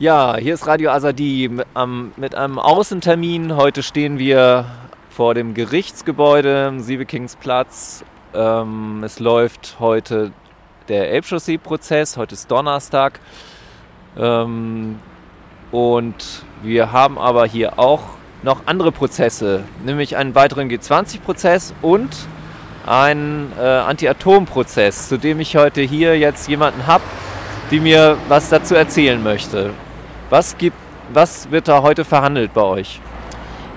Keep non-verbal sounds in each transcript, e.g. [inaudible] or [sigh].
Ja, hier ist Radio Azadi mit, einem Außentermin. Heute stehen wir vor dem Gerichtsgebäude am Siebekingsplatz. Ähm, es läuft heute der Elbchaussee-Prozess. Heute ist Donnerstag. Ähm, und wir haben aber hier auch noch andere Prozesse, nämlich einen weiteren G20-Prozess und einen äh, Anti-Atom-Prozess, zu dem ich heute hier jetzt jemanden habe, die mir was dazu erzählen möchte. Was, gibt, was wird da heute verhandelt bei euch?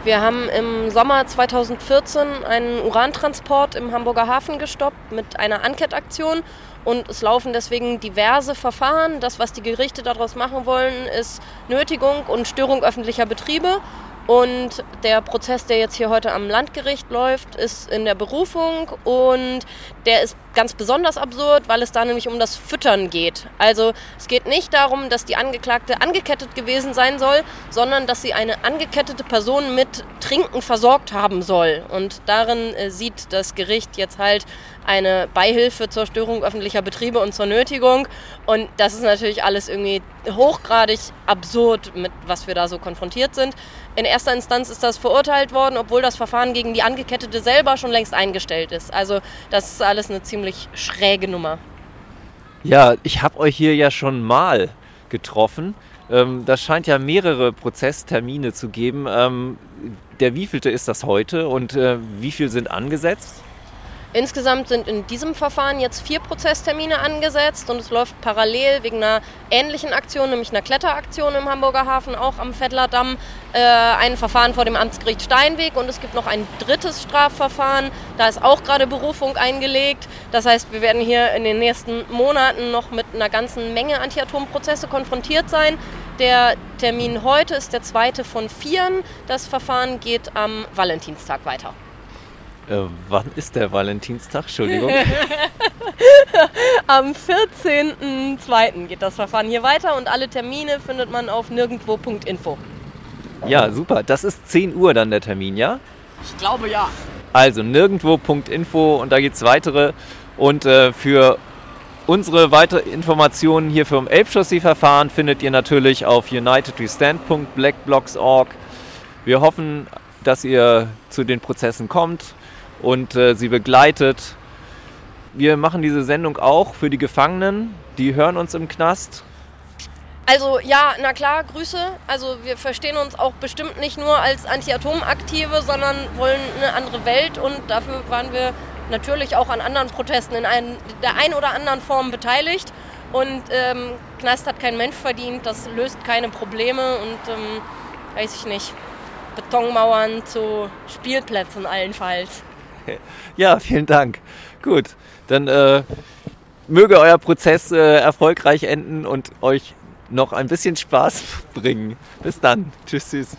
Wir haben im Sommer 2014 einen Urantransport im Hamburger Hafen gestoppt mit einer Ankettaktion und es laufen deswegen diverse Verfahren. Das, was die Gerichte daraus machen wollen, ist Nötigung und Störung öffentlicher Betriebe. Und der Prozess, der jetzt hier heute am Landgericht läuft, ist in der Berufung und der ist ganz besonders absurd, weil es da nämlich um das Füttern geht. Also es geht nicht darum, dass die Angeklagte angekettet gewesen sein soll, sondern dass sie eine angekettete Person mit Trinken versorgt haben soll. Und darin äh, sieht das Gericht jetzt halt eine Beihilfe zur Störung öffentlicher Betriebe und zur Nötigung. Und das ist natürlich alles irgendwie hochgradig absurd, mit was wir da so konfrontiert sind. In erster Instanz ist das verurteilt worden, obwohl das Verfahren gegen die Angekettete selber schon längst eingestellt ist. Also das ist alles eine ziemlich schräge Nummer. Ja, ich habe euch hier ja schon mal getroffen. Ähm, das scheint ja mehrere Prozesstermine zu geben. Ähm, der wievielte ist das heute und äh, wie viel sind angesetzt? Insgesamt sind in diesem Verfahren jetzt vier Prozesstermine angesetzt und es läuft parallel wegen einer ähnlichen Aktion, nämlich einer Kletteraktion im Hamburger Hafen, auch am Vettlerdamm, äh, ein Verfahren vor dem Amtsgericht Steinweg und es gibt noch ein drittes Strafverfahren. Da ist auch gerade Berufung eingelegt. Das heißt, wir werden hier in den nächsten Monaten noch mit einer ganzen Menge Antiatomprozesse konfrontiert sein. Der Termin heute ist der zweite von vieren. Das Verfahren geht am Valentinstag weiter. Äh, wann ist der Valentinstag? Entschuldigung. [laughs] Am 14.02. geht das Verfahren hier weiter und alle Termine findet man auf nirgendwo.info. Ja, super. Das ist 10 Uhr dann der Termin, ja? Ich glaube ja. Also nirgendwo.info und da gibt es weitere. Und äh, für unsere weitere Informationen hier vom Elbchaussee-Verfahren findet ihr natürlich auf unitedwestand.blackblocks.org. Wir hoffen, dass ihr zu den Prozessen kommt und äh, sie begleitet. Wir machen diese Sendung auch für die Gefangenen, die hören uns im Knast. Also ja, na klar, Grüße. Also wir verstehen uns auch bestimmt nicht nur als Anti-Atom-Aktive, sondern wollen eine andere Welt und dafür waren wir natürlich auch an anderen Protesten in ein, der einen oder anderen Form beteiligt. Und ähm, Knast hat kein Mensch verdient, das löst keine Probleme und ähm, weiß ich nicht, Betonmauern zu Spielplätzen allenfalls. Ja, [laughs] vielen Dank. Gut, dann äh, möge euer Prozess äh, erfolgreich enden und euch noch ein bisschen Spaß [laughs] bringen. Bis dann. Tschüss, tschüss.